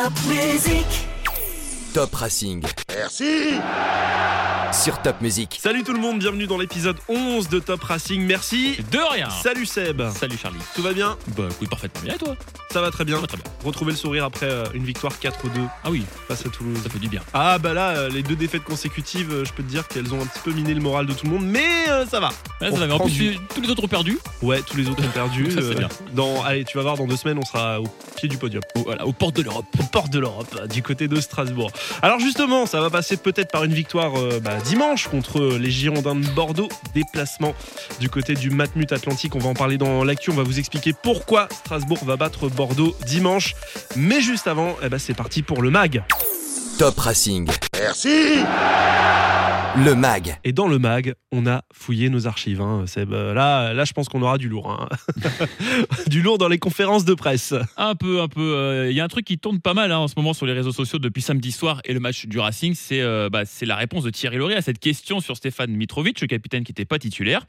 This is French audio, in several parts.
Top Racing Merci sur Top Music. Salut tout le monde, bienvenue dans l'épisode 11 de Top Racing. Merci. De rien. Salut Seb. Salut Charlie. Tout va bien? Bah écoute parfaitement bien et toi? Ça va très bien. Ça va très bien. Retrouver le sourire après euh, une victoire 4-2 Ah oui, face à Toulouse. ça fait du bien. Ah bah là, euh, les deux défaites consécutives, euh, je peux te dire qu'elles ont un petit peu miné le moral de tout le monde, mais euh, ça va. Ouais, On ça va, mais en plus du- tous les autres ont perdu. Ouais, tous les autres ont perdu. Ça, c'est bien. dans, allez, tu vas voir, dans deux semaines, on sera au pied du podium. Au- voilà, aux portes de l'Europe. aux portes de l'Europe, du côté de Strasbourg. Alors justement, ça va passer peut-être par une victoire euh, bah, dimanche contre les Girondins de Bordeaux. Déplacement du côté du Matmut Atlantique. On va en parler dans l'actu. On va vous expliquer pourquoi Strasbourg va battre Bordeaux dimanche. Mais juste avant, eh ben, c'est parti pour le MAG. Top Racing, Merci le MAG. Et dans le MAG, on a fouillé nos archives. hein, Seb. Euh, Là, là, je pense qu'on aura du lourd. hein. du lourd dans les conférences de presse. Un peu, un peu. euh, Il y a un truc qui tourne pas mal hein, en ce moment sur les réseaux sociaux depuis samedi soir et le match du Racing, c'est euh, bah, c'est la réponse de Thierry Loret à cette question sur Stéphane Mitrovic, le capitaine qui n'était pas titulaire.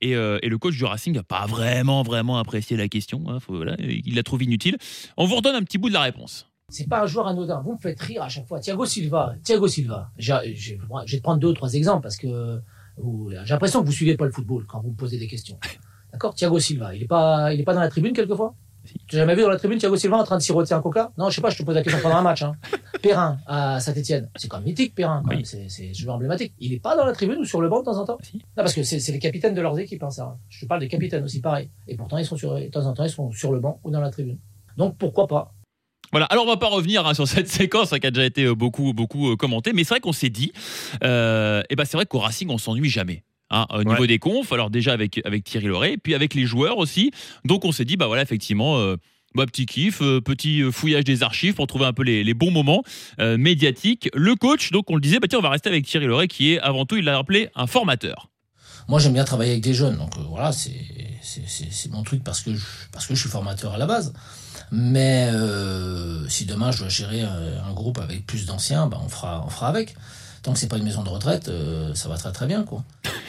Et, euh, et le coach du Racing n'a pas vraiment, vraiment apprécié la question. hein, faut- voilà, il la trouve inutile. On vous redonne un petit bout de la réponse. C'est pas un joueur anodin. Vous me faites rire à chaque fois. Thiago Silva, Thiago Silva. Je vais te prendre deux ou trois exemples parce que vous- j'ai l'impression que vous suivez pas le football quand vous me posez des questions. D'accord? Thiago Silva, il est pas, il est pas dans la tribune quelquefois? Tu as jamais vu dans la tribune Thiago Silva en train de siroter un coca? Non, je sais pas, je te pose la question pendant un match. Hein. Perrin à Saint-Etienne, c'est quand même mythique Perrin, quand Oui. même. c'est c'est joueur emblématique. Il est pas dans la tribune ou sur le banc de temps en temps? Si. Non, parce que c'est c'est les capitaines de leurs équipes, hein, ça. Je te parle des capitaines aussi, pareil. Et pourtant, ils sont sur, de temps en temps, ils sont sur le banc ou dans la tribune. Donc pourquoi pas? Voilà, alors on va pas revenir hein, sur cette séquence hein, qui a déjà été euh, beaucoup, beaucoup euh, commentée, mais c'est vrai qu'on s'est dit, euh, et ben c'est vrai qu'au Racing on s'ennuie jamais. hein, au niveau des confs, alors déjà avec, avec Thierry Loret, puis avec les joueurs aussi. Donc on s'est dit, bah voilà, effectivement, bah, petit kiff, euh, petit fouillage des archives pour trouver un peu les, les bons moments euh, médiatiques. Le coach, donc on le disait, bah tiens, on va rester avec Thierry Loret qui est avant tout, il l'a appelé un formateur. Moi, j'aime bien travailler avec des jeunes, donc euh, voilà, c'est mon truc parce que je, parce que je suis formateur à la base. Mais euh, si demain je dois gérer un, un groupe avec plus d'anciens, ben on fera on fera avec. Tant que c'est pas une maison de retraite, euh, ça va très très bien quoi.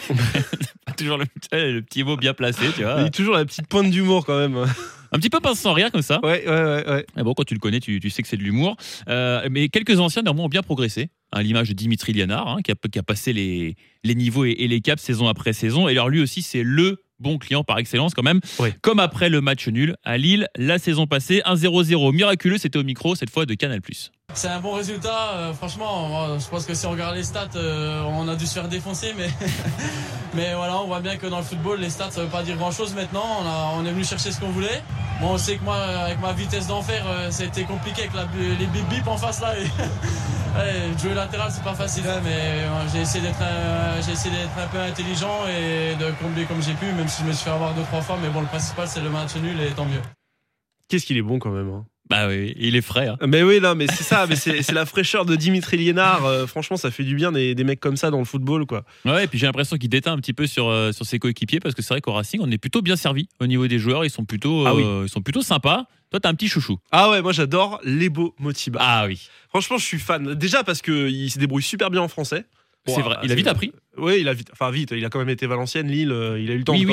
Toujours le, le petit mot bien placé, tu vois. Il y a toujours la petite pointe d'humour quand même. Un petit peu pince sans rire comme ça. Ouais, ouais, ouais. ouais. Mais bon, quand tu le connais, tu, tu sais que c'est de l'humour. Euh, mais quelques anciens, néanmoins, ont bien progressé. À l'image de Dimitri Lianard, hein, qui, a, qui a passé les, les niveaux et, et les caps saison après saison. Et alors, lui aussi, c'est le bon client par excellence, quand même. Comme après le match nul à Lille, la saison passée, 1-0-0 miraculeux, c'était au micro, cette fois de Canal. C'est un bon résultat, euh, franchement. je pense que si on regarde les stats, euh, on a dû se faire défoncer, mais mais voilà, on voit bien que dans le football, les stats ça veut pas dire grand chose maintenant. On, a, on est venu chercher ce qu'on voulait. Bon, on sait que moi, avec ma vitesse d'enfer, euh, ça a été compliqué avec la, les bip bip en face là. Et, ouais, jouer latéral, c'est pas facile, hein, mais euh, j'ai essayé d'être j'ai essayé d'être un peu intelligent et de combler comme j'ai pu, même si je me suis fait avoir deux trois fois. Mais bon, le principal c'est le match nul et tant mieux. Qu'est-ce qu'il est bon quand même. hein? Bah oui, il est frais. hein. Mais oui, non, mais c'est ça, mais c'est la fraîcheur de Dimitri Liénard. euh, franchement, ça fait du bien des, des mecs comme ça dans le football, quoi. Ouais, et puis j'ai l'impression qu'il déteint un petit peu sur, euh, sur ses coéquipiers parce que c'est vrai qu'au Racing, on est plutôt bien servi au niveau des joueurs. Ils sont plutôt, Ah oui. euh, ils sont plutôt sympas. Toi, t'as un petit chouchou. Ah ouais, moi j'adore Lebo Motiba. Ah oui. Franchement, je suis fan. Déjà parce qu'il se débrouille super bien en français. C'est vrai, il a vite appris. Oui, il a vite, enfin vite. Il a quand même été Valenciennes, Lille. euh, il a eu le temps Oui,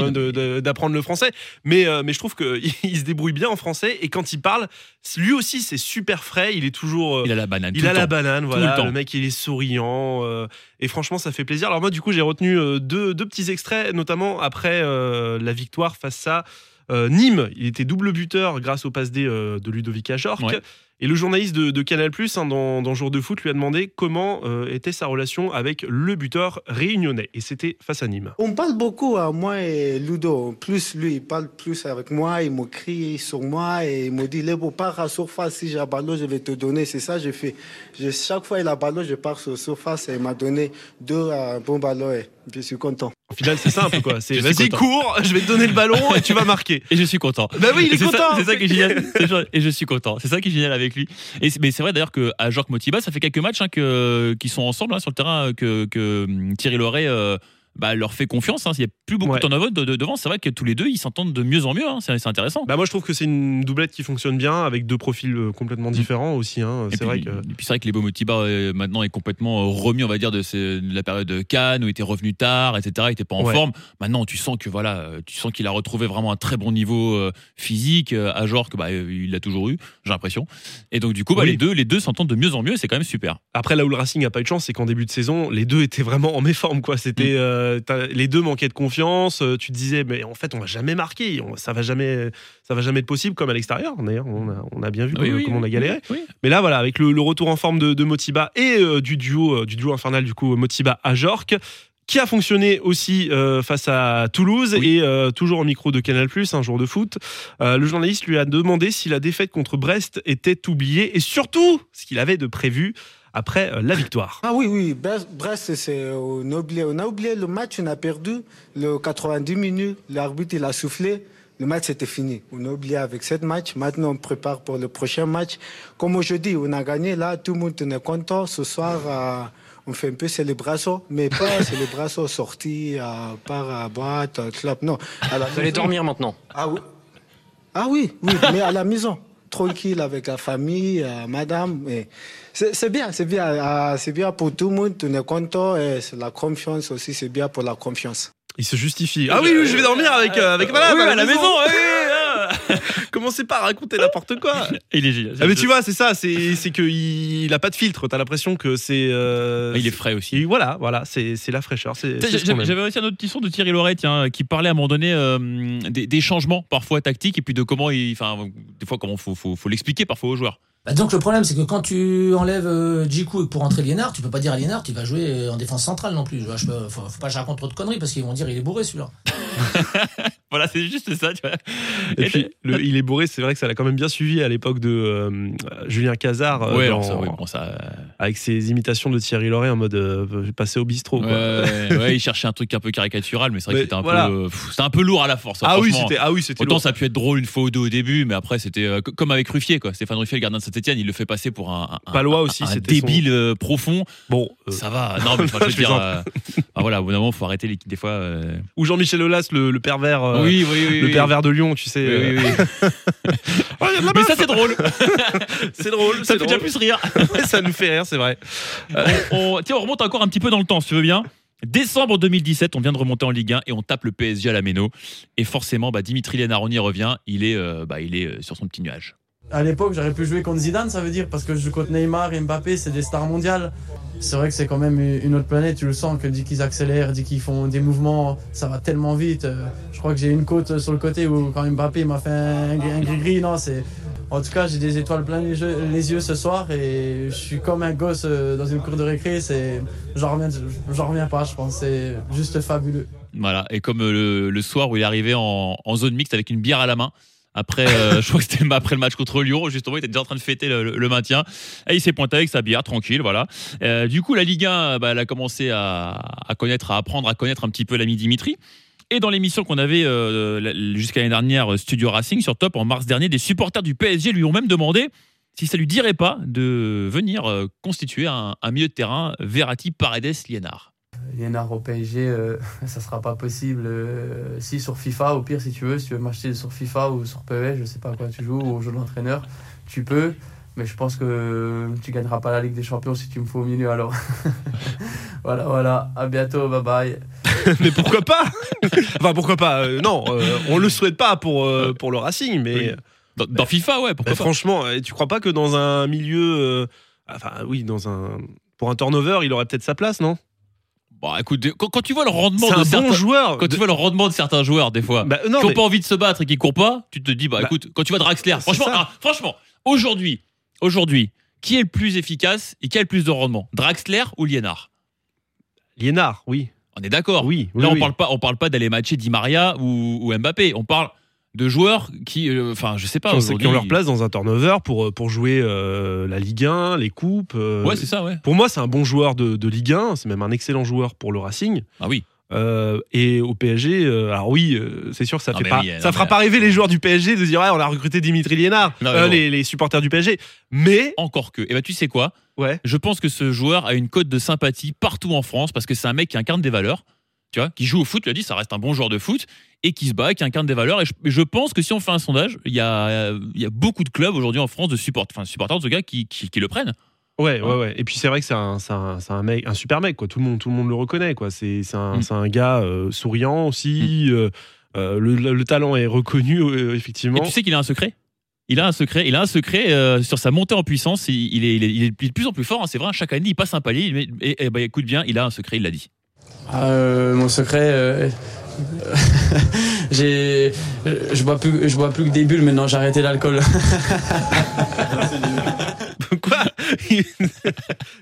d'apprendre le français. Mais, euh, mais je trouve qu'il il se débrouille bien en français. Et quand il parle, lui aussi, c'est super frais. Il est toujours. euh, Il a la banane. il tout a le la temps. banane, Tout voilà. le temps. Le, mec, il est souriant. euh, et franchement, ça fait plaisir. Alors, moi, du coup, j'ai retenu deux, deux petits extraits, notamment après euh, la victoire face à Nîmes. Il était double buteur grâce au passe D de Ludovic Ajorc. Ouais. Et le journaliste de, Canal, hein, dans, dans Jour de foot, lui a demandé comment euh, était sa relation avec le buteur réunionnais. Et c'était face à Nîmes. On parle beaucoup, à moi et Ludo. Plus lui, il parle plus avec moi, il me crie sur moi et il me dit Lebo, pars à surface, si j'ai un ballon, je vais te donner. C'est ça, j'ai fait. Je- chaque fois il a un ballon, je pars sur surface et il m'a donné deux euh, bons ballons et je suis content. Au final, c'est simple, quoi. C'est vas-y, cours, je vais te donner le ballon et tu vas marquer. Et je suis content. Bah oui, il est content. C'est ça qui est génial. Et je suis content. C'est ça qui est génial avec lui. Et mais c'est vrai d'ailleurs qu'à Jorge Motiba, ça fait quelques matchs hein, que, qui sont ensemble hein, sur le terrain que, que hum, Thierry Loret euh, bah, leur fait confiance. hein. Il n'y a plus beaucoup Ouais. de turnover de, de- devant. C'est vrai que tous les deux, ils s'entendent de mieux en mieux. hein. C'est intéressant. Bah moi je trouve que c'est une doublette qui fonctionne bien avec deux profils euh, complètement différents aussi. hein. Mm. Et C'est puis, vrai que et puis c'est vrai que les Motiba euh, maintenant est complètement euh, remis, on va dire, de, ces- de la période de Cannes où il était revenu tard, etc. Il était pas en Ouais. forme. Maintenant, tu sens que voilà, tu sens qu'il a retrouvé vraiment un très bon niveau euh, physique. euh, à genre que bah, il l'a toujours eu, j'ai l'impression. Et donc du coup, bah, Oui. les deux, les deux s'entendent de mieux en mieux. C'est quand même super. après là où le Racing a pas eu de chance, c'est qu'en début de saison, les deux étaient vraiment en méforme quoi. Mm. C'était euh, les deux manquaient de confiance. euh, Tu te disais mais en fait on va jamais marquer, on- ça va jamais, ça va jamais être possible comme à l'extérieur. D'ailleurs on a, on a bien vu comment, comment on a galéré. Mais là, voilà, avec le, le retour en forme de, de Motiba et euh, du duo, du duo infernal du coup Motiba à Jork, qui a fonctionné aussi euh, face à Toulouse Oui. et euh, toujours au micro de Canal un jour de foot. euh, le journaliste lui a demandé si la défaite contre Brest était oubliée et surtout ce qu'il avait de prévu après euh, la victoire. Ah oui, oui, Brest, Brest, c'est on a oublié. On a oublié le match, on a perdu le 90 minutes, l'arbitre il a soufflé, le match était fini. On a oublié avec cette match. Maintenant, on prépare pour le prochain match. Comme aujourd'hui, on a gagné là, tout le monde est content. Ce soir, euh, on fait un peu célébration, mais pas célébration sortie, euh, par à boîte, euh, club. Non. À la Vous allez dormir maintenant. Ah oui. Ah oui, oui, mais à la maison. Tranquille avec la famille, euh, madame. et C'est c'est bien, c'est bien. euh, c'est bien pour tout le monde, on est content. Et c'est la confiance aussi, c'est bien pour la confiance. Il se justifie. Ah oui, oui, je vais dormir avec, euh, avec madame Oui, à la maison. Commencez pas à raconter n'importe quoi. Il est génial. Ah mais tu vois, c'est ça, c'est c'est que il, a pas de filtre. T'as l'impression que c'est. euh, Il est frais aussi. Et voilà, voilà, c'est c'est la fraîcheur. J'avais aussi un autre petit son de Thierry Loret tiens, qui parlait à un moment donné euh, des, des changements parfois tactiques et puis de comment il, enfin, des fois comment faut, faut, faut l'expliquer parfois aux joueurs. Bah, donc le problème, c'est que quand tu enlèves euh, pour entrer Liénard, tu peux pas dire à Liénard, tu vas jouer euh, en défense centrale non plus. Je, vois, je peux- faut, faut pas que je raconte trop de conneries parce qu'ils vont dire il est bourré celui-là. Voilà, c'est juste ça. Tu vois. Et Et puis, le- il est bourré, c'est vrai que ça l'a quand même bien suivi à l'époque de euh, Julien Cazard euh, ouais, dans- alors ça, oui, bon, ça, euh, avec ses imitations de Thierry Loret en mode euh, passer au bistrot. quoi. ouais, ouais, il cherchait un truc un peu caricatural, mais c'est vrai Mais que c'était un voilà. peu, pff, un peu lourd à la force. hein, Ah oui, franchement. c'était ah oui, c'était Autant lourd. ça a pu être drôle une fois ou deux au début, mais après c'était co- comme avec Ruffier, quoi. Stéphane Ruffier, le gardien de Saint-Etienne, il le fait passer pour un, un- Palois un- aussi, un son- débile profond. Bon, Ça va. Non, mais je veux dire, ah, voilà, au bout d'un moment, faut arrêter les des fois. ou Jean-Michel Aulas, le, le pervers, oui, oui, oui. le pervers de Lyon, tu sais. Oui, oui, euh, oui. oh, Mais ça, c'est drôle. c'est drôle, ça fait déjà plus rire. ça nous fait rire, c'est vrai. on, tiens, on remonte encore un petit peu dans le temps, si tu veux bien. Décembre 2017, on vient de remonter en Ligue 1 et on tape le PSG à la Méno. Et forcément, bah, Dimitri Lénard, on y revient. Il est, euh, bah, il est euh, sur son petit nuage. À l'époque, j'aurais pu jouer contre Zidane, ça veut dire, parce que je joue contre Neymar et Mbappé, c'est des stars mondiales. C'est vrai que c'est quand même une autre planète, tu le sens, que dès qu'ils accélèrent, dès qu'ils font des mouvements, ça va tellement vite. Euh, Je crois que j'ai une côte sur le côté où quand Mbappé m'a fait un, gris-gris, non, c'est... En tout cas, j'ai des étoiles plein les yeux, ce soir et je suis comme un gosse euh, dans une cour de récré, c'est... J'en reviens, reviens pas, je pense, c'est juste fabuleux. Voilà. Et comme euh, le, soir où il est arrivé en zone mixte avec une bière à la main. Après, euh, je crois que c'était après le match contre Lyon, justement, il était déjà en train de fêter le, maintien. Et il s'est pointé avec sa bière, tranquille, voilà. Euh, du coup, la Ligue 1, bah, elle a commencé à, connaître, à apprendre à connaître un petit peu l'ami Dimitri. Et dans l'émission qu'on avait euh, jusqu'à l'année dernière, Studio Racing sur Top, en mars dernier, des supporters du PSG lui ont même demandé si ça lui dirait pas de venir euh, constituer un, milieu de terrain Verratti, Paredes, Liénard. Au PSG, euh, ça sera pas possible. euh, si sur FIFA, au pire, si tu veux, si tu veux m'acheter sur FIFA ou sur PES, je sais pas à quoi tu joues, ou au jeu d'entraîneur, tu peux. Mais je pense que tu gagneras pas la Ligue des Champions si tu me fais au milieu alors. voilà, voilà. À bientôt, bye bye. mais pourquoi pas? Enfin, pourquoi pas? Euh, Non, euh, on le souhaite pas pour, euh, pour le Racing, mais Oui. Dans, dans FIFA, ouais, pourquoi mais pas? franchement, euh, tu crois pas que dans un milieu. euh, enfin, oui, dans un. Pour un turnover, il aurait peut-être sa place, non? Bon, écoute, quand, quand tu vois le rendement de certains, bon joueur. quand tu vois le rendement de certains joueurs des fois, Bah, non, qui n'ont mais- pas envie de se battre et qui courent pas, tu te dis bah, Bah, écoute, quand tu vois Draxler, franchement, ah, franchement, aujourd'hui, aujourd'hui, qui est le plus efficace et qui a le plus de rendement, Draxler ou Liénard Liénard, oui. On est d'accord. Oui, oui, Là, on oui. parle pas, on parle pas d'aller matcher Di Maria ou, ou Mbappé. On parle de joueurs qui, euh, enfin, je sais pas. Qui ont- qui aujourd'hui- ont leur place dans un turnover pour, euh, pour jouer euh, la Ligue 1, les coupes. euh, Ouais, c'est ça, ouais. pour moi, c'est un bon joueur de, de Ligue 1, c'est même un excellent joueur pour le Racing. Ah oui. Et au PSG, alors oui, c'est sûr que ça Non, fait mais pas, oui, non, ça fera mais- pas rêver les joueurs du PSG de dire ouais, on a recruté Dimitri Liénard, Non, les, les supporters du PSG. Mais Encore que. Et ben, tu sais quoi? Ouais, Je pense que ce joueur a une cote de sympathie partout en France parce que c'est un mec qui incarne des valeurs. Tu vois, qui joue au foot, tu as dit, ça reste un bon joueur de foot et qui se bat, qui incarne des valeurs. Et je, pense que si on fait un sondage, il y a, y a beaucoup de clubs aujourd'hui en France de support, enfin, supporters de ce gars qui, qui, qui le prennent. Ouais, ouais, ouais. Et puis c'est vrai que c'est un, un, un mec, un super mec, quoi. Tout le monde, tout le monde le reconnaît, quoi. C'est, un, Mm. c'est un gars euh, souriant aussi. euh, euh, le, le- le talent est reconnu, euh, effectivement. Et tu sais qu'il a un secret? Il a un secret, il a un secret euh, sur sa montée en puissance. Il, il est, il, est, il est de plus en plus fort. hein, c'est vrai. Chaque année, il passe un palier. Et, et bah, écoute bien, il a un secret. Il l'a dit. Ah, euh, mon secret, euh, j'ai, je bois plus, je bois plus que des bulles maintenant. J'ai arrêté l'alcool. Quoi?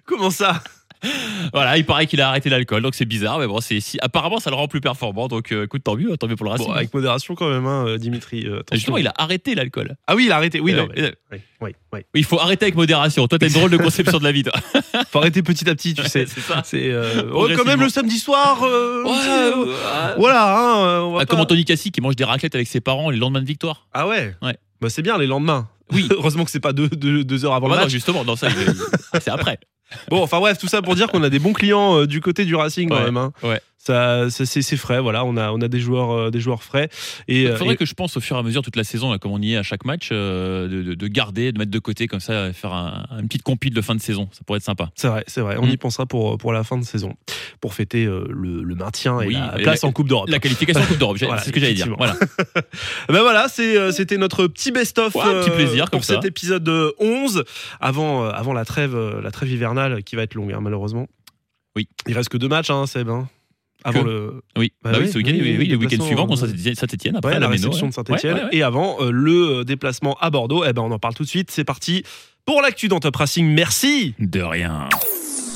Comment ça? Voilà, il paraît qu'il a arrêté l'alcool, donc c'est bizarre. Mais bon, c'est si, apparemment, ça le rend plus performant. Donc, euh, écoute, tant mieux, tant mieux pour le Racing. Bon, avec modération quand même, hein, Dimitri. euh. Justement, il a arrêté l'alcool. Ah oui, il a arrêté. Oui, Euh, non, mais- euh, oui, oui, oui. Il faut arrêter avec modération. Toi, t'as une drôle de conception de la vie, toi. Faut arrêter petit à petit, tu sais. c'est ça. C'est euh, oh, quand même le samedi soir. euh, Ouais, euh. Voilà, hein, euh, on va Ah, pas- comme Anthony Cassi qui mange des raclettes avec ses parents les lendemains de victoire. Ah ouais. Ouais. Bah c'est bien les lendemains. Oui. Heureusement que c'est pas deux, deux, deux heures avant Ah bah le non, match. justement, dans ça, c'est après. Bon, enfin bref, tout ça pour dire qu'on a des bons clients euh, du côté du Racing quand Ouais, même. hein. ouais. Ça, ça, c'est frais, voilà. On a, on a des joueurs, euh, des joueurs frais. Et, Il euh, faudrait et- que je pense au fur et à mesure toute la saison, là, comme on y est à chaque match, euh, de, de- de garder, de mettre de côté comme ça, faire un, une petite compile de fin de saison. Ça pourrait être sympa. c'est vrai, c'est vrai. On Mm. y pensera pour pour la fin de saison, pour fêter euh, le, le maintien et la et place la- en Coupe d'Europe. La qualification en Coupe d'Europe, Voilà, c'est ce que j'allais dire. Voilà. Ben voilà, euh, c'était notre petit best-of petit euh, plaisir, pour comme ça. cet épisode euh, 11 avant, euh, avant la trêve, euh, la trêve hivernale qui va être longue hein, malheureusement. Oui. Il reste que deux matchs, hein, Seb. hein, avant Que le, Oui, Bah bah oui, oui, ce week-end, oui, oui, oui, le week-end déplacement, suivant contre Saint-Etienne, après Ouais, la la réception ouais. de Saint-Etienne. Ouais, ouais, ouais. Et avant euh, le euh, déplacement à Bordeaux, eh ben, on en parle tout de suite. C'est parti pour l'actu dans Top Racing. Merci. De rien.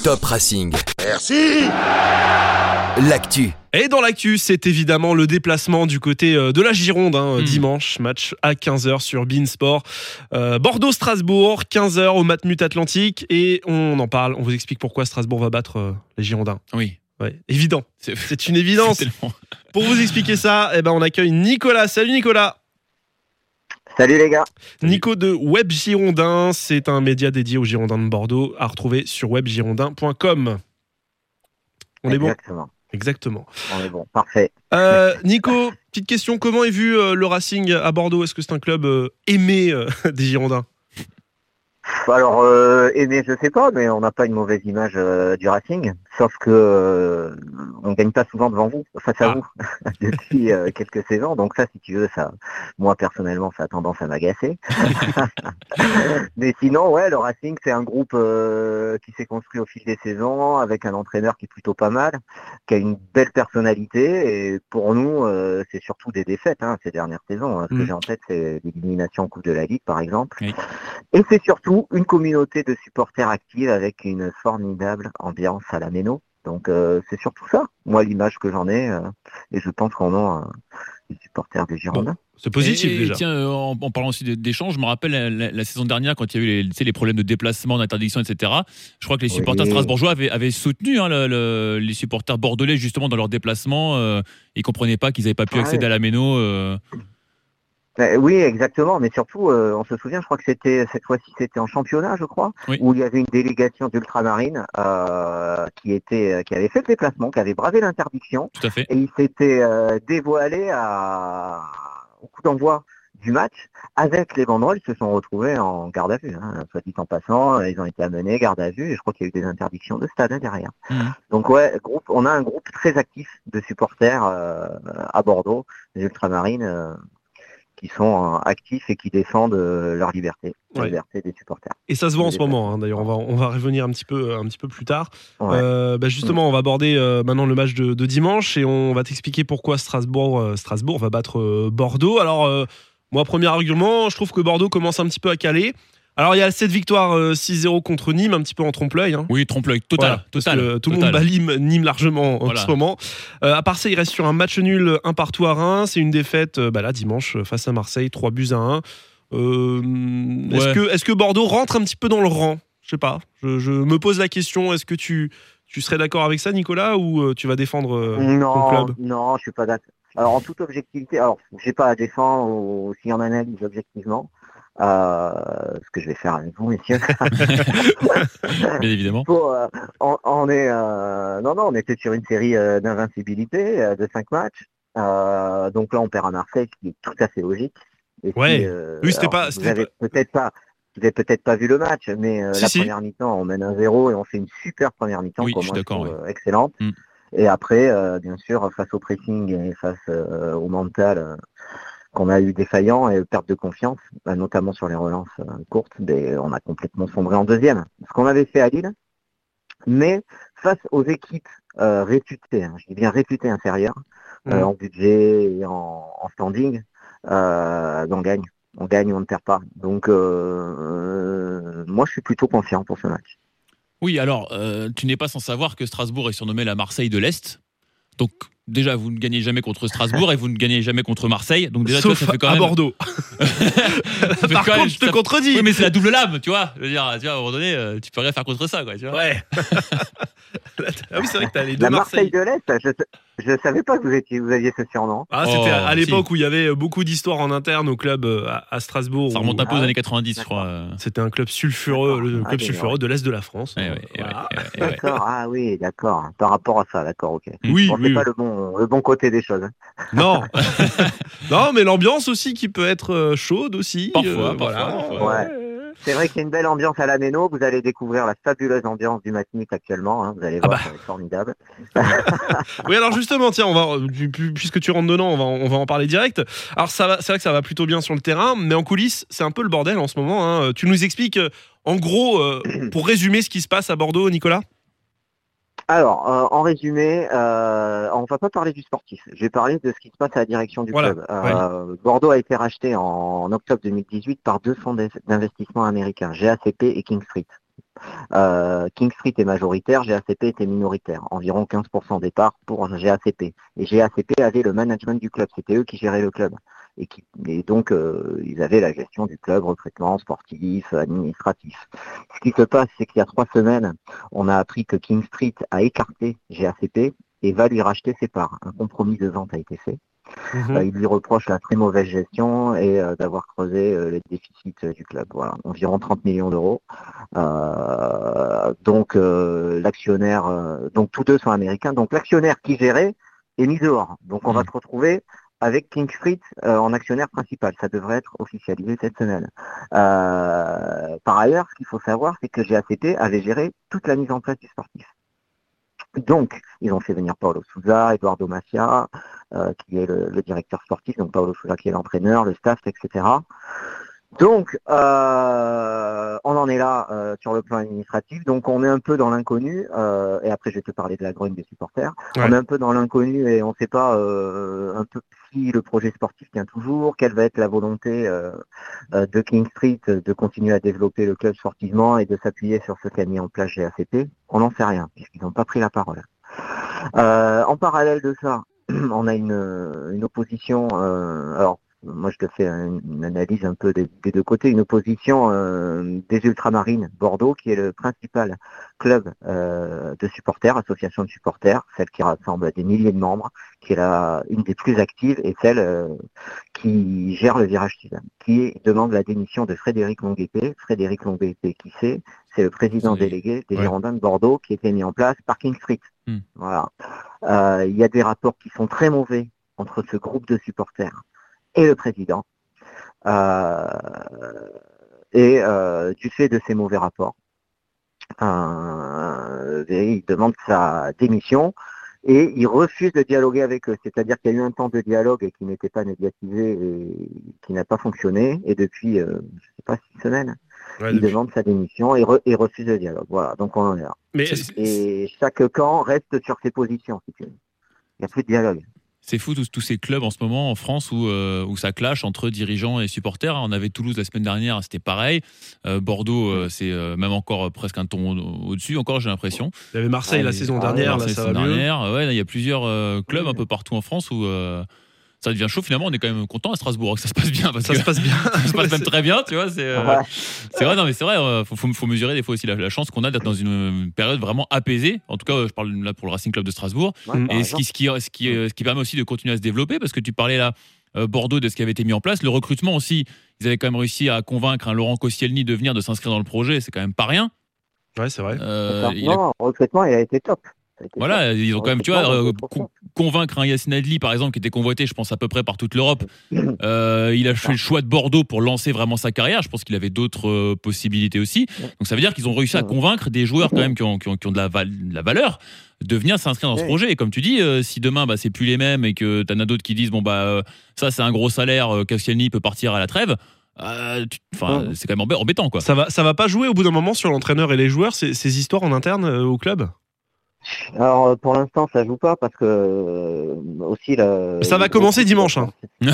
Top Racing. Merci. L'actu. Et dans l'actu, c'est évidemment le déplacement du côté euh, de la Gironde, hein, Hmm. dimanche, match à 15h sur Beansport. Euh, Bordeaux-Strasbourg, 15h au Matmut Atlantique. Et on en parle, on vous explique pourquoi Strasbourg va battre euh, les Girondins. Oui. Ouais, évident. C'est une évidence. Pour vous expliquer ça, eh ben, on accueille Nicolas. Salut Nicolas. Salut les gars. Nico de Web Girondin, c'est un média dédié aux Girondins de Bordeaux, à retrouver sur webgirondin.com. On est bon Exactement. Exactement. On est bon. Parfait. Euh, Nico, petite question, comment est vu euh, le Racing à Bordeaux? Est-ce que c'est un club euh, aimé euh, des Girondins? Alors, euh, aimé, je sais pas, mais on n'a pas une mauvaise image euh, du Racing. Sauf que euh, on gagne pas souvent devant vous, face à Ah. vous, depuis euh, quelques saisons. Donc ça, si tu veux, ça, moi personnellement, ça a tendance à m'agacer. mais sinon, ouais, le Racing, c'est un groupe euh, qui s'est construit au fil des saisons, avec un entraîneur qui est plutôt pas mal, qui a une belle personnalité. Et pour nous, c'est surtout des défaites hein, ces dernières saisons. hein. Ce Mm. que j'ai en tête, c'est l'élimination en Coupe de la Ligue, par exemple. Oui. Et c'est surtout une communauté de supporters active avec une formidable ambiance à la Méno. Donc euh, c'est surtout ça, moi l'image que j'en ai, euh, et je pense qu'on a euh, les supporters des Girondins. C'est positif Et- et déjà. Tiens, euh, en, en parlant aussi d'échanges, je me rappelle la, la- la saison dernière quand il y a eu les, tu sais, les problèmes de déplacement, d'interdiction, etc. Je crois que les Oui. supporters strasbourgeois avaient, avaient soutenu hein, le- le- les supporters bordelais justement dans leur déplacement. Euh, ils comprenaient pas qu'ils n'avaient pas pu Ah accéder ouais. à la méno. Euh. Euh, oui, exactement, mais surtout, euh, on se souvient, je crois que c'était cette fois-ci, c'était en championnat, je crois, Oui. où il y avait une délégation d'ultramarines euh, qui était, qui avait fait le déplacement, qui avait bravé l'interdiction, et ils s'étaient euh, dévoilés à... au coup d'envoi du match avec les banderoles, ils se sont retrouvés en garde à vue. Hein. Soit dit en passant, ils ont été amenés garde à vue et je crois qu'il y a eu des interdictions de stade hein, derrière. Mhm. Donc ouais, groupe, on a un groupe très actif de supporters euh, à Bordeaux, les ultramarines, euh, qui sont euh, actifs et qui défendent euh, leur liberté, la liberté des supporters. Et ça se voit en ce moment. hein. D'ailleurs, on va, on va revenir un petit peu, un petit peu plus tard. Ouais. Euh, bah, justement, on va aborder euh, maintenant le match de, de dimanche et on va t'expliquer pourquoi Strasbourg, euh, Strasbourg va battre euh, Bordeaux. Alors, euh, moi, premier argument, je trouve que Bordeaux commence un petit peu à caler. Alors, il y a cette victoire euh, 6-0 contre Nîmes, un petit peu en trompe-l'œil. hein. Oui, trompe-l'œil total. Voilà, parce total que tout le monde bat Nîmes, Nîmes largement en Voilà. ce moment. Euh, à part ça, il reste sur un match nul, un partout à Reims. C'est une défaite euh, bah là, dimanche euh, face à Marseille, 3 buts à 1. Euh, Est-ce que, est que Bordeaux rentre un petit peu dans le rang? Je sais pas. Je, je me pose la question. Est-ce que tu, tu serais d'accord avec ça, Nicolas, ou euh, tu vas défendre euh, ton non, club? non, je suis pas d'accord. Alors en toute objectivité, alors j'ai pas à défendre si on analyse objectivement, euh, ce que je vais faire avec vous, messieurs. Bien évidemment. Pour, euh, on, on est, euh, non, non, on était sur une série euh, d'invincibilité euh, de cinq matchs. Euh, donc là, on perd à Marseille, ce qui est tout à fait logique. Et Ouais. euh, Oui, c'était pas- Vous c'était avez peut-être pas. Vous peut-être pas vu le match, mais euh, Si, la si. première mi-temps, on mène un 0 et on fait une super première mi-temps, Oui, trouve, euh, excellente. Mm. Et après, euh, bien sûr, face au pressing et face euh, au mental euh, qu'on a eu défaillant et perte de confiance, bah, notamment sur les relances euh, courtes, ben, on a complètement sombré en deuxième. Ce qu'on avait fait à Lille, mais face aux équipes euh, réputées, hein, je dis bien réputées inférieures, euh, Mhm. en budget et en, en standing, euh, on gagne. On gagne ou on ne perd pas. Donc, moi, je suis plutôt confiant pour ce match. Oui, alors, tu n'es pas sans savoir que Strasbourg est surnommé la Marseille de l'Est. Donc, déjà, vous ne gagnez jamais contre Strasbourg et vous ne gagnez jamais contre Marseille. Donc, déjà, tu vois, Sauf ça fait quand à même. Bordeaux. ça fait Par quand même- contre, je te ça- contredis. Oui, mais c'est la double lame, tu vois. Je veux dire, tu vois, à un moment donné, euh, tu peux rien faire contre ça, quoi. Tu vois. Ouais. ah oui, c'est vrai que t'as les deux La Marseille. Marseille de l'Est, je ne savais pas que vous, étiez, vous aviez ce surnom. Ah, c'était Oh, à à si. l'époque où il y avait beaucoup d'histoires en interne au club euh, à, à Strasbourg. Ça remonte un peu aux Ah années 90, je crois. euh. C'était un club sulfureux, le Ah, club sulfureux ouais. de l'Est de la France. Eh ouais, eh ouais, Voilà. eh ouais, ouais. D'accord, ah oui, d'accord. Par rapport à ça, d'accord, ok. Oui, oui. pas le bon, le bon côté des choses. hein. Non. non, mais l'ambiance aussi qui peut être euh, chaude aussi. Parfois, euh, parfois, voilà. parfois. Ouais. C'est vrai qu'il y a une belle ambiance à la Méno. Vous allez découvrir la fabuleuse ambiance du Matmut actuellement. hein. Vous allez Ah voir, bah. ça va être formidable. Oui, alors justement, tiens, on va, pu- pu- puisque tu rentres dedans, on va, on va en parler direct. Alors, ça va, c'est vrai que ça va plutôt bien sur le terrain, mais en coulisses, c'est un peu le bordel en ce moment. hein. Tu nous expliques, euh, en gros, euh, pour résumer ce qui se passe à Bordeaux, Nicolas? Alors, euh, en résumé, euh, on va pas parler du sportif. Je vais parler de ce qui se passe à la direction du Voilà, club. Euh, Bordeaux a été racheté en, en octobre 2018 par deux fonds d'in- d'investissement américains, GACP et King Street. Euh, King Street est majoritaire, GACP était minoritaire, environ 15% des parts pour GACP. Et GACP avait le management du club, c'était eux qui géraient le club. Et, qui, et donc, euh, ils avaient la gestion du club, recrutement sportif, administratif. Ce qui se passe, c'est qu'il y a trois semaines, on a appris que King Street a écarté GACP et va lui racheter ses parts. Un compromis de vente a été fait. Mhm. Euh, il lui reproche la très mauvaise gestion et euh, d'avoir creusé euh, les déficits du club. Voilà, environ 30 millions d'euros. Donc l'actionnaire, donc tous deux sont américains. Donc l'actionnaire qui gérait est mis dehors. Donc on va Mhm. se retrouver avec King Street euh, en actionnaire principal. Ça devrait être officialisé cette semaine. Euh, par ailleurs, ce qu'il faut savoir, c'est que GACP avait géré toute la mise en place du sportif. Donc, ils ont fait venir Paolo Souza, Eduardo Macia, euh, qui est le, le directeur sportif, donc Paolo Souza qui est l'entraîneur, le staff, etc. Donc, euh, on en est là euh, sur le plan administratif. Donc, on est un peu dans l'inconnu. euh, et après, je vais te parler de la grogne des supporters. Ouais. On est un peu dans l'inconnu et on ne sait pas euh, un peu si le projet sportif tient toujours, quelle va être la volonté euh, euh, de King Street de continuer à développer le club sportivement et de s'appuyer sur ce qu'a mis en place GACP. On n'en sait rien puisqu'ils n'ont pas pris la parole. Euh, en parallèle de ça, on a une, une opposition. euh, alors, moi, je te fais une, une analyse un peu des, des deux côtés. Une opposition euh, des Ultramarines Bordeaux, qui est le principal club euh, de supporters, association de supporters, celle qui rassemble des milliers de membres, qui est la, une des plus actives et celle euh, qui gère le virage sud, qui demande la démission de Frédéric Longuepé. Frédéric Longuepé, qui c'est? C'est le président délégué des ouais. Girondins de Bordeaux qui a été mis en place par King Street. Hmm. Voilà. Il y a des rapports qui sont très mauvais entre ce groupe de supporters et le président. Euh, et euh, du fait de ces mauvais rapports, euh, il demande sa démission et il refuse de dialoguer avec eux. C'est-à-dire qu'il y a eu un temps de dialogue qui n'était pas médiatisé et qui n'a pas fonctionné. Et depuis, euh, je sais pas, six semaines, Ouais, il depuis- demande sa démission et, re- et refuse le dialogue. Voilà, donc on en est là. Mais Et chaque camp reste sur ses positions, si tu veux. Il n'y a plus de dialogue. C'est fou tous, tous ces clubs en ce moment en France où, euh, où ça clash entre dirigeants et supporters. On avait Toulouse la semaine dernière, c'était pareil. Euh, Bordeaux, euh, c'est même encore presque un ton au- au-dessus, encore j'ai l'impression. il y avait Marseille la saison dernière, là, ça va mieux. il y a plusieurs clubs un peu partout en France où ça devient chaud. Finalement, on est quand même content à Strasbourg que ça se passe bien parce Ça que se passe bien. ça se passe même très bien, tu vois. C'est euh, Ouais. c'est vrai, non, mais c'est vrai. euh, faut, faut, faut mesurer des fois aussi la, la chance qu'on a d'être dans une période vraiment apaisée. En tout cas, je parle là pour le Racing Club de Strasbourg. Ouais, Et ce qui, ce, qui, ce, qui, euh, ce qui permet aussi de continuer à se développer, parce que tu parlais là Bordeaux de ce qui avait été mis en place. Le recrutement aussi, ils avaient quand même réussi à convaincre un Laurent Koscielny de venir, de s'inscrire dans le projet. C'est quand même pas rien. Ouais, c'est vrai. Euh, a- Non, le recrutement, il a été top. A été Voilà, top. ils ont quand même, tu vois, Convaincre un Yacine Adli, par exemple, qui était convoité, je pense, à peu près par toute l'Europe. Euh, il a fait le choix de Bordeaux pour lancer vraiment sa carrière. Je pense qu'il avait d'autres euh, possibilités aussi. Donc ça veut dire qu'ils ont réussi à convaincre des joueurs quand même qui ont, qui ont, qui ont de, la val- de la valeur de venir s'inscrire dans ce projet. Et comme tu dis, euh, si demain, bah, c'est plus les mêmes et que t'en as d'autres qui disent, bon, bah, euh, ça, c'est un gros salaire, euh, Koscielny peut partir à la trêve. euh, Enfin, c'est quand même embê- embêtant, quoi. Ça va, ça va pas jouer au bout d'un moment sur l'entraîneur et les joueurs, ces, ces histoires en interne euh, au club? Alors euh, pour l'instant ça joue pas parce que euh, aussi la. Ça va commencer dimanche, hein.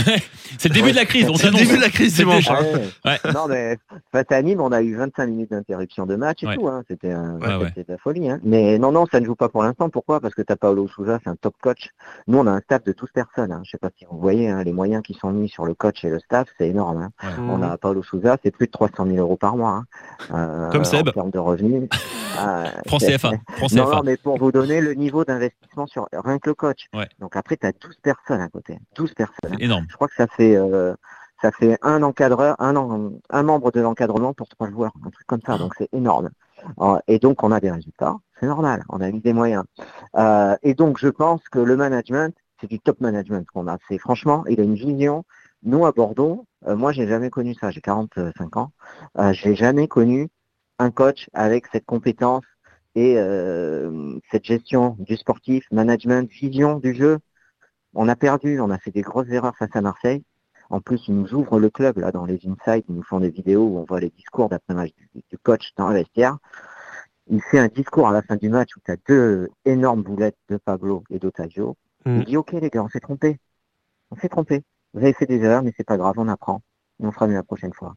c'est le début de la crise. On C'est le début de la crise dimanche. hein. Ouais. Ouais. Non mais face à Nîmes on a eu 25 minutes d'interruption de match et Ouais. tout. Hein. C'était de la folie. Hein. Mais non non ça ne joue pas pour l'instant. Pourquoi? Parce que t'as Paolo Souza c'est un top coach. Nous on a un staff de 12 personnes. Hein. Je sais pas si vous voyez hein, les moyens qui sont mis sur le coach et le staff c'est énorme. Hein. On a Paolo Souza c'est plus de 300 000 euros par mois. Hein. Euh, Comme Seb. En termes de revenus. Euh, France CFA. France Non, CFA. non, mais pour vous donner le niveau d'investissement sur rien que le coach. Ouais. Donc après, tu as 12 personnes à côté. 12 personnes. énorme. Je crois que ça fait euh, ça fait un encadreur, un, en- un membre de l'encadrement pour trois joueurs, un truc comme ça. Donc c'est énorme. Euh, Et donc on a des résultats. C'est normal. On a mis des moyens. Euh, et donc je pense que le management, c'est du top management qu'on a. C'est franchement, il a une vision. Nous à Bordeaux, euh, moi j'ai jamais connu ça. J'ai 45 ans. Euh, j'ai jamais connu un coach avec cette compétence et euh, cette gestion du sportif, management, vision du jeu. On a perdu, on a fait des grosses erreurs face à Marseille. En plus, ils nous ouvrent le club là dans les insights, ils nous font des vidéos où on voit les discours d'après-match du, du coach dans le vestiaire. Il fait un discours à la fin du match où tu as deux énormes boulettes de Pablo et d'Otavio. Mm. Il dit Ok les gars, on s'est trompé. On s'est trompé. Vous avez fait des erreurs, mais c'est pas grave, on apprend. Et on fera mieux la prochaine fois.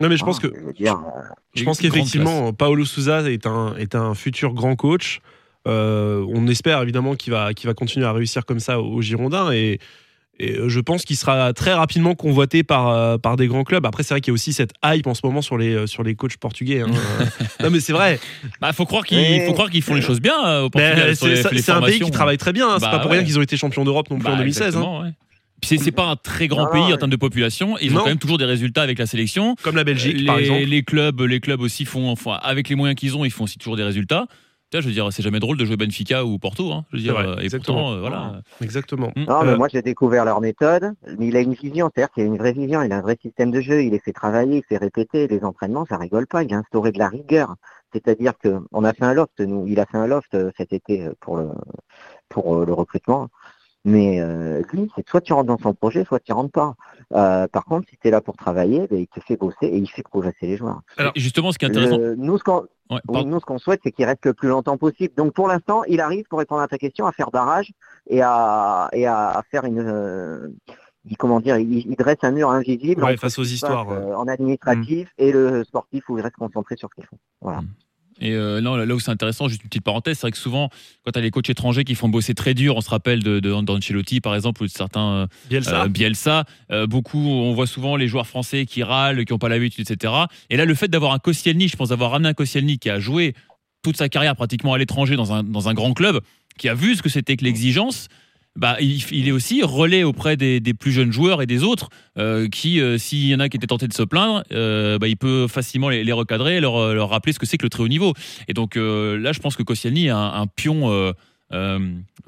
Non, mais je pense Ah, que je veux dire, euh, Je pense qu'effectivement, Paolo Souza est un, est un futur grand coach. Euh, on espère évidemment qu'il va, qu'il va continuer à réussir comme ça aux Girondins et, et je pense qu'il sera très rapidement convoité par, euh, par des grands clubs. Après, c'est vrai qu'il y a aussi cette hype en ce moment sur les, sur les coachs portugais. hein. Euh, non, mais c'est vrai. Bah, faut croire qu'ils Mais- faut croire qu'ils font les choses bien euh, au Portugal. C'est c'est un pays qui formations. travaille très bien. hein. C'est Bah pas pour ouais. rien qu'ils ont été champions d'Europe non plus en Bah, 2016. hein. exactement, ouais. Puis c'est- c'est pas un très grand Non, pays en termes de population. Ils ont quand même toujours des résultats avec la sélection. Comme la Belgique, les, par exemple. les clubs, les clubs aussi font, enfin, avec les moyens qu'ils ont, ils font aussi toujours des résultats. Je veux dire, c'est jamais drôle de jouer Benfica ou Porto. Hein, je veux dire, vrai, et exactement. pourtant, euh, voilà. Exactement. Mm. Non, mais Euh, moi j'ai découvert leur méthode. Mais il a une vision, c'est-à-dire qu'il a une vraie vision, il a un vrai système de jeu, il les fait travailler, il fait répéter. Les entraînements, ça rigole pas. Il a instauré de la rigueur. C'est-à-dire que on a fait un loft, nous, il a fait un loft euh, cet été pour le pour le recrutement. Mais euh, lui, c'est soit tu rentres dans son projet, soit tu rentres pas. Euh, par contre, si tu es là pour travailler, ben, il te fait bosser et il fait progresser les joueurs. Alors, justement, ce qui est intéressant. Le- nous, ce qu'on Ouais, oui, pardon. nous, ce qu'on souhaite, c'est qu'il reste le plus longtemps possible. Donc, pour l'instant, il arrive, pour répondre à ta question, à faire barrage et à, et à, à faire une, euh, il- comment dire, il, il dresse un mur invisible Ouais, face aux histoires, passe, ouais. en administratif et le sportif où il reste concentré sur ce qu'il faut. Voilà. Et euh, non, là où c'est intéressant, juste une petite parenthèse, c'est vrai que souvent, quand tu as les coachs étrangers qui font bosser très dur, on se rappelle de, de d'Ancelotti par exemple, ou de certains euh, Bielsa. euh, Bielsa, euh, beaucoup, on voit souvent les joueurs français qui râlent, qui n'ont pas l'habitude, etc. Et là, le fait d'avoir un Koscielny, je pense d'avoir ramené un Koscielny qui a joué toute sa carrière pratiquement à l'étranger dans un, dans un grand club, qui a vu ce que c'était que l'exigence, bah, il, il est aussi relais auprès des, des plus jeunes joueurs et des autres euh, qui, euh, s'il y en a qui étaient tentés de se plaindre, euh, bah, il peut facilement les, les recadrer, leur, leur rappeler ce que c'est que le très haut niveau. Et donc euh, là, je pense que Koscielny est un, un pion, euh, euh,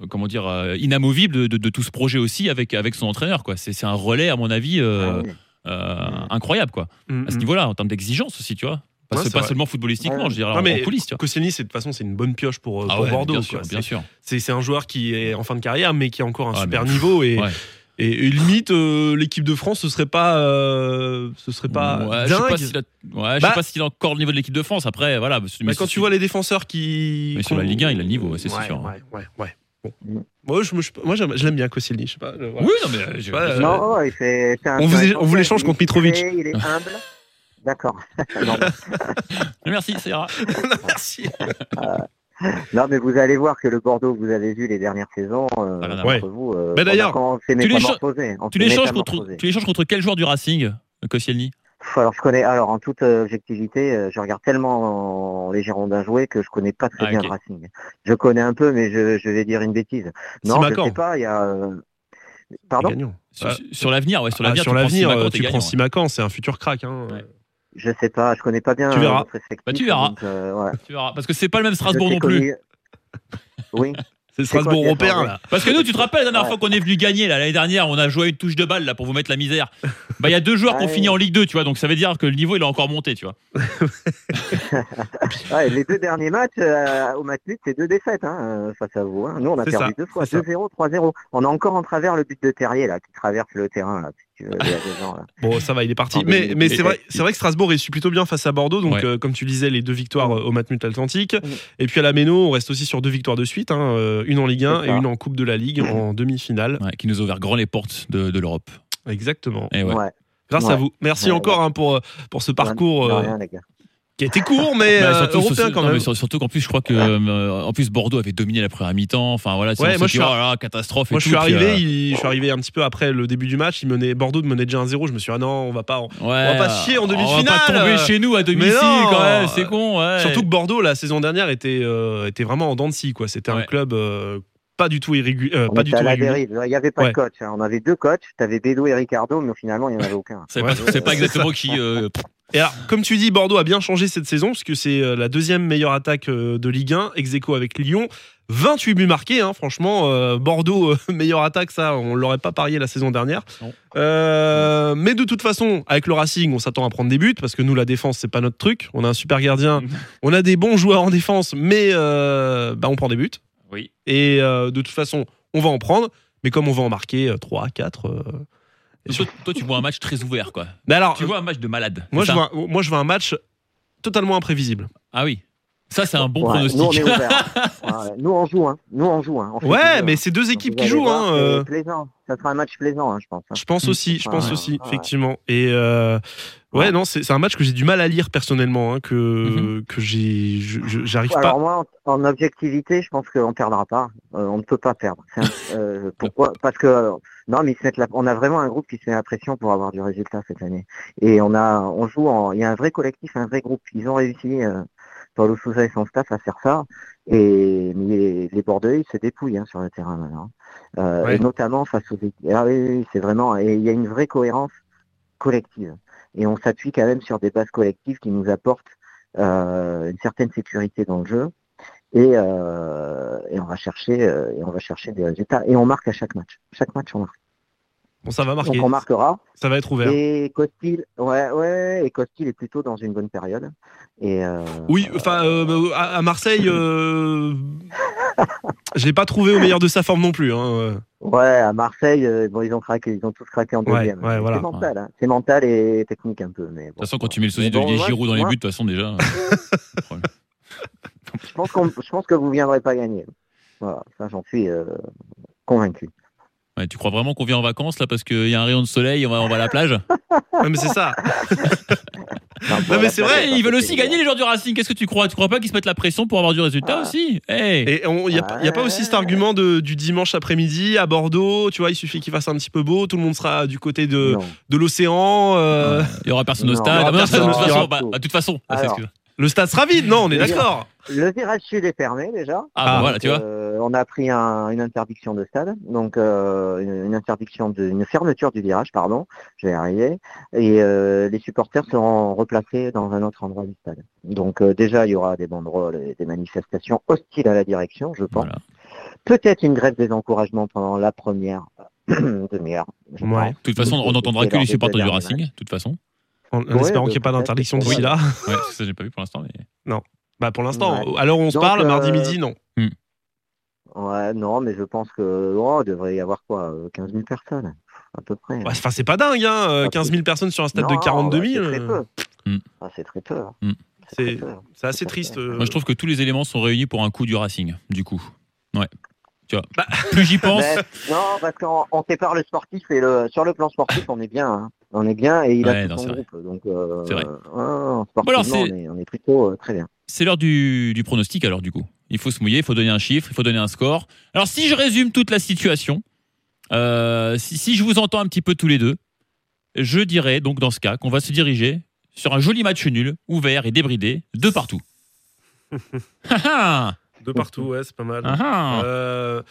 comment dire, euh, inamovible de, de- de tout ce projet aussi avec, avec son entraîneur. quoi. C'est un relais, à mon avis, euh, Ah oui. euh, incroyable quoi. Mm, À ce mm. niveau-là, en termes d'exigence aussi, tu vois. Pas, Ouais, pas vrai. seulement footballistiquement, Ouais. je dirais, Non, en, mais en coulisses. Koscielny, c'est de toute façon, c'est une bonne pioche pour, euh, Ah pour ouais, Bordeaux. bien sûr, bien C'est- sûr. C'est c'est un joueur qui est en fin de carrière, mais qui a encore un Ah, super mais- niveau. Et, Ouais. et, et limite, euh, l'équipe de France, ce serait pas, euh, ce serait pas Ouais, je sais dingue. pas s'il a, ouais, je Bah- sais pas s'il a encore le niveau de l'équipe de France. Après, voilà. mais Bah, quand tu vois les défenseurs qui. Mais sur la Ligue 1, il a le niveau, ouais, c'est ouais, sûr. Ouais, ouais, ouais. Bon. Mm. Moi, je, moi, l'aime bien, Koscielny. Je sais pas. voilà. Oui, non, mais je- Ouais, euh, Non, ouais, il fait- c'est un- on vous on vous l'échange contre Mitrovic. Il est humble. D'accord. non, Merci, ça ira. Merci. non, mais vous allez voir que le Bordeaux que vous avez vu les dernières saisons, euh, Ah, là, là. entre Ouais. vous, euh, Mais d'ailleurs, tu l'échanges contre, tu l'échanges contre quel joueur du Racing, Koscielny? Alors je connais, alors en toute euh, objectivité, euh, je regarde tellement les Girondins jouer que je connais pas très Ah, bien le Racing. Je connais un peu, mais je, je vais dire une bêtise. Non, je Simacan. sais pas. Il y a, euh, Pardon? Sur, Ah, sur l'avenir, ouais, sur ah, l'avenir. sur tu prends euh, t'es tu prends Simakan, c'est un futur crack. Hein. Ouais. Je sais pas, je connais pas bien Tu verras. effectif, Bah, tu verras. donc, euh, ouais. Tu verras. Parce que c'est pas le même Strasbourg non plus. Oui. C'est Strasbourg européen, là. Parce que nous, tu te rappelles la dernière Ouais. fois qu'on est venu gagner là, l'année dernière, on a joué une touche de balle là pour vous mettre la misère. Bah il y a deux joueurs qui ont fini en Ligue 2, tu vois, donc ça veut dire que le niveau il a encore monté, tu vois. Ouais, les deux derniers matchs euh, au Matmut, c'est deux défaites hein, euh, face à vous. hein. Nous, on a perdu ça, deux fois, c'est ça. 2-0, 3-0. On a encore en travers le but de Terrier là, qui traverse le terrain là. Si tu veux, il y a deux ans, là. Bon, ça va, il est parti. Mais, 2000. mais c'est vrai, c'est vrai que Strasbourg réussit plutôt bien face à Bordeaux. Donc, Ouais. euh, comme tu disais, les deux victoires euh, au Matmut Atlantique. Mm. Et puis à la Méno, on reste aussi sur deux victoires de suite. hein, euh, une en Ligue 1 C'est et une en Coupe de la Ligue en demi-finale. Ouais, qui nous a ouvert grand les portes de, de l'Europe. Exactement. Et ouais. Ouais. Grâce Ouais. à vous. Merci Ouais, encore hein, pour, euh, pour ce parcours euh, rien, les gars. Qui a été court, mais Bah, euh, surtout, européen surtout- quand non, même. surtout qu'en plus, je crois que euh, en plus Bordeaux avait dominé la première mi-temps. Enfin voilà, Ouais, on se moi, dit, je suis oh là catastrophe. et Moi, je tout, suis puis, arrivé, euh, il- je suis arrivé un petit peu après le début du match. Il menait, Bordeaux menait déjà 1-0. Je me suis dit, ah non, on va pas. en- ouais, va pas se chier en On va demi-finale. pas tomber chez nous à domicile non. quand même, c'est con. Ouais. Surtout que Bordeaux, la saison dernière, était, euh, était vraiment en dents de scie. quoi. C'était un club euh, pas du tout irrégulier. euh, On pas était du à tout la dérive. Il n'y avait pas Ouais. de coach. hein. On avait deux coachs. Tu avais Bédou et Ricardo, mais finalement, il n'y en avait aucun. C'est Ouais. pas, exactement qui. euh, Et alors, comme tu dis, Bordeaux a bien changé cette saison, puisque c'est euh, la deuxième meilleure attaque euh, de Ligue 1, ex aequo avec Lyon. 28 buts marqués, hein, franchement. euh, Bordeaux, euh, meilleure attaque, ça, on l'aurait pas parié la saison dernière. Euh, mais de toute façon, avec le Racing, on s'attend à prendre des buts, parce que nous, la défense, c'est pas notre truc. On a un super gardien, on a des bons joueurs en défense, mais bah, on prend des buts. Oui. Et de toute façon, on va en prendre, mais comme on va en marquer 3, 4. Toi, toi, tu vois un match très ouvert, quoi. Mais alors, Tu vois un match de malade. moi, je vois, moi, je vois un match totalement imprévisible. Ah oui. Ça, c'est un bon Ouais, pronostic. Nous, on est ouverts. Ouais, nous, on joue. Hein. Nous, on joue. Hein. On Ouais, plaisir. mais c'est deux équipes qui jouent. voir, Hein, euh, plaisant. Ça sera un match plaisant, hein, je pense. hein. je pense aussi, je pense aussi, effectivement. Et euh, ouais, Ouais. non, c'est c'est un match que j'ai du mal à lire personnellement, hein, que Mhm. que j'ai, j'arrive pas. Alors moi, en, en objectivité, je pense qu'on perdra pas. Euh, on ne peut pas perdre. Un- euh, pourquoi? Parce que euh, non, mais ils se mettent la- on a vraiment un groupe qui se met la pression pour avoir du résultat cette année. Et on a, on joue. En, il y a un vrai collectif, un vrai groupe. Ils ont réussi. Euh, Paulo Sousa et son staff à faire ça. Et mais les, les Bordelais, ils se dépouillent hein, sur le terrain maintenant. Euh, Ouais. Et notamment face aux équipes. Ah oui, oui, oui, c'est vraiment. Et il y a une vraie cohérence collective. Et on s'appuie quand même sur des bases collectives qui nous apportent euh, une certaine sécurité dans le jeu. Euh, euh, et on va chercher des résultats. Et on marque à chaque match. Chaque match, on marque. Bon, ça va marquer. Donc on marquera. Ça va être ouvert. Et Costil, ouais, ouais, et Costil est plutôt dans une bonne période. Et euh, Oui, enfin, euh, à, à Marseille, euh, je l'ai pas trouvé au meilleur de sa forme non plus. Hein. euh. ouais, à Marseille, euh, bon, ils ont craqué, ils ont tous craqué en deuxième. ouais, voilà. C'est mental, hein. c'est mental et technique un peu. Mais De toute façon, quand tu mets le sosie bon, d'Olivier moi, Giroud dans les buts, de toute façon, déjà. Je pense, je pense que vous viendrez pas gagner. Voilà, ça j'en suis euh, convaincu. Ouais, tu crois vraiment qu'on vient en vacances là parce qu'il y a un rayon de soleil, on va, on va à la plage? Ouais, mais c'est ça. Non, mais c'est vrai, Eh, Ils veulent aussi gagner les joueurs du Racing. Qu'est-ce que tu crois? Tu crois pas qu'ils se mettent la pression pour avoir du résultat Ah. aussi? Hey Et il n'y a, pas- y a pas aussi cet argument de, du dimanche après-midi à Bordeaux, tu vois, il suffit qu'il fasse un petit peu beau, tout le monde sera du côté de, Non. de l'océan, euh, Il y aura personne au Non, stade. il y aura non, personne de au toute stade. façon, bah, bah, de toute façon. Ah, c'est Alors. Le stade sera vide, non, on est d'accord. Le virage sud est fermé déjà. Ah, bah, Ah, voilà, tu vois. Euh, on a pris un- une interdiction de stade, donc euh, une, une interdiction de, une fermeture du virage, pardon, je vais y arriver. Et euh, les supporters seront replacés dans un autre endroit du stade. Donc euh, déjà, il y aura des banderoles et des manifestations hostiles à la direction, je pense. Voilà. Peut-être une grève des encouragements pendant la première demi-heure. Ouais. De toute façon, on n'entendra que les supporters du Racing, de toute façon. En, en Ouais, espérant bah, qu'il n'y ait pas d'interdiction d'ici là. Ouais, ça, j'ai pas vu pour l'instant. Mais... Bah pour l'instant, Ouais. où on se parle, mardi euh, midi, non. Ouais, non, mais je pense que oh, il devrait y avoir quoi, euh, 15 000 personnes, à peu près. Ouais, Enfin, c'est pas dingue, hein, euh, Ah, 15 000 personnes sur un stade Non, de 42 000. bah, c'est très euh, peu. Hmm. Ah, c'est très peu. hein. Hmm. très C'est peu. c'est assez triste. euh. Moi, je trouve que tous les éléments sont réunis pour un coup du Racing, du coup. Ouais. Tu vois. Bah. Plus j'y pense. Mais, non, parce qu'on on sépare le sportif et le sur le plan sportif, on est bien. hein. On est bien et il Ouais, a non, tout c'est son vrai. groupe. Donc, euh, C'est vrai. Bon, alors, on, est, on est plutôt euh, très bien. C'est l'heure du, du pronostic alors du coup. Il faut se mouiller, il faut donner un chiffre, il faut donner un score. Alors si je résume toute la situation, euh, si, si je vous entends un petit peu tous les deux, je dirais donc dans ce cas qu'on va se diriger sur un joli match nul, ouvert et débridé, de partout. De partout, ouais, c'est pas mal. Ah ah. Euh,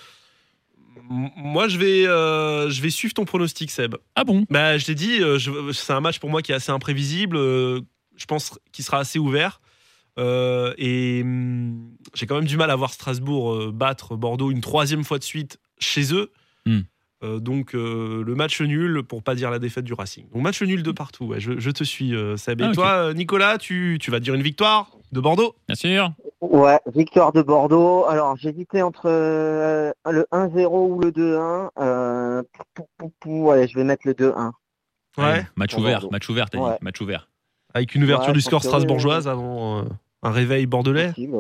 Moi, je vais, euh, je vais suivre ton pronostic, Seb. Ah bon? Bah, je t'ai dit, euh, c'est un match pour moi qui est assez imprévisible. euh, je pense qu'il sera assez ouvert. Euh, et hum, j'ai quand même du mal à voir Strasbourg battre Bordeaux une troisième fois de suite chez eux. Hmm. Euh, donc euh, le match nul pour pas dire la défaite du Racing. Donc match nul de partout. ouais, je, je te suis, euh, Seb. Et Ah, toi, euh, Nicolas, tu, tu vas dire une victoire de Bordeaux? Bien sûr. Ouais, victoire de Bordeaux. Alors, j'hésitais entre euh, le 1-0 ou le 2-1. Euh, pou, pou, pou, allez, je vais mettre le 2-1. Ouais. Match Pour ouvert, Bordeaux. match ouvert, t'as dit. Match ouvert. Avec une ouverture Ouais, du score strasbourgeoise avant euh, un réveil bordelais? Possible,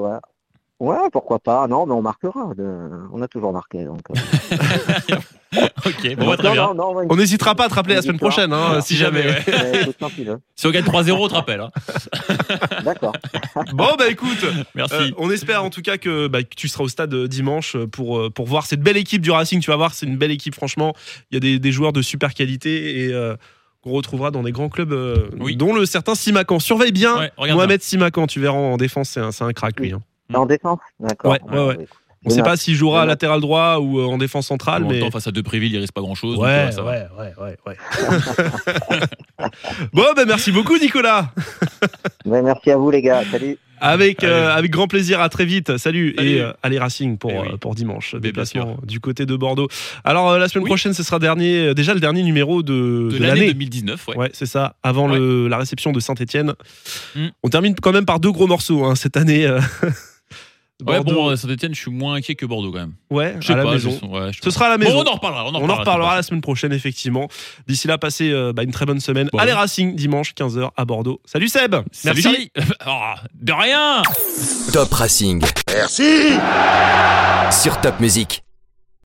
ouais. Pourquoi pas. Non, mais on marquera. de- On a toujours marqué. Donc, euh. Ok, bon, bah, très non, bien. non, non, ouais, On n'hésitera pas à te rappeler la semaine prochaine, hein, Voilà. si jamais. Ouais. ouais. Si on gagne 3-0, on te rappelle. hein. D'accord. Bon, bah écoute, Merci. euh, on espère en tout cas que, bah, que tu seras au stade euh, dimanche euh, pour, euh, pour voir cette belle équipe du Racing. Tu vas voir, c'est une belle équipe, franchement. Il y a des, des joueurs de super qualité et euh, qu'on retrouvera dans des grands clubs, euh, Oui. dont le certain Simacan. Surveille bien Mohamed Simacan, tu verras en défense, c'est un, c'est un crack lui. hein. En défense D'accord. Ouais, ouais, ouais. On ne sait pas s'il jouera à latéral droit ou euh, en défense centrale, En même mais. temps, face à Depréville, il risque pas grand chose. Ouais, ouais, ouais, ouais, ouais. bon, bah merci beaucoup, Nicolas. Ouais, merci à vous, les gars. Salut. Avec, euh, avec grand plaisir, à très vite. Salut, Salut. et euh, allez Racing pour, Eh oui. euh, pour dimanche. Déplacement du côté de Bordeaux. Alors euh, la semaine Oui. prochaine, ce sera dernier, euh, déjà le dernier numéro de, De de l'année l'année. 2019, ouais. Ouais, c'est ça, avant le, la réception de Saint-Etienne. Mm. On termine quand même par deux gros morceaux hein, cette année. Ouais, Bordeaux. bon, euh, Saint-Etienne, je suis moins inquiet que Bordeaux quand même. ouais, Je sais à la pas. maison. ouais, je Ce pas. sera à la maison. Bon, on en reparlera. On en On en reparlera, reparlera la semaine prochaine, effectivement. D'ici là, passez euh, bah, une très bonne semaine. Bon, Allez. Racing, dimanche, 15h à Bordeaux. Salut Seb Salut, Merci. Oh, de rien Top Racing. Merci Sur Top Music.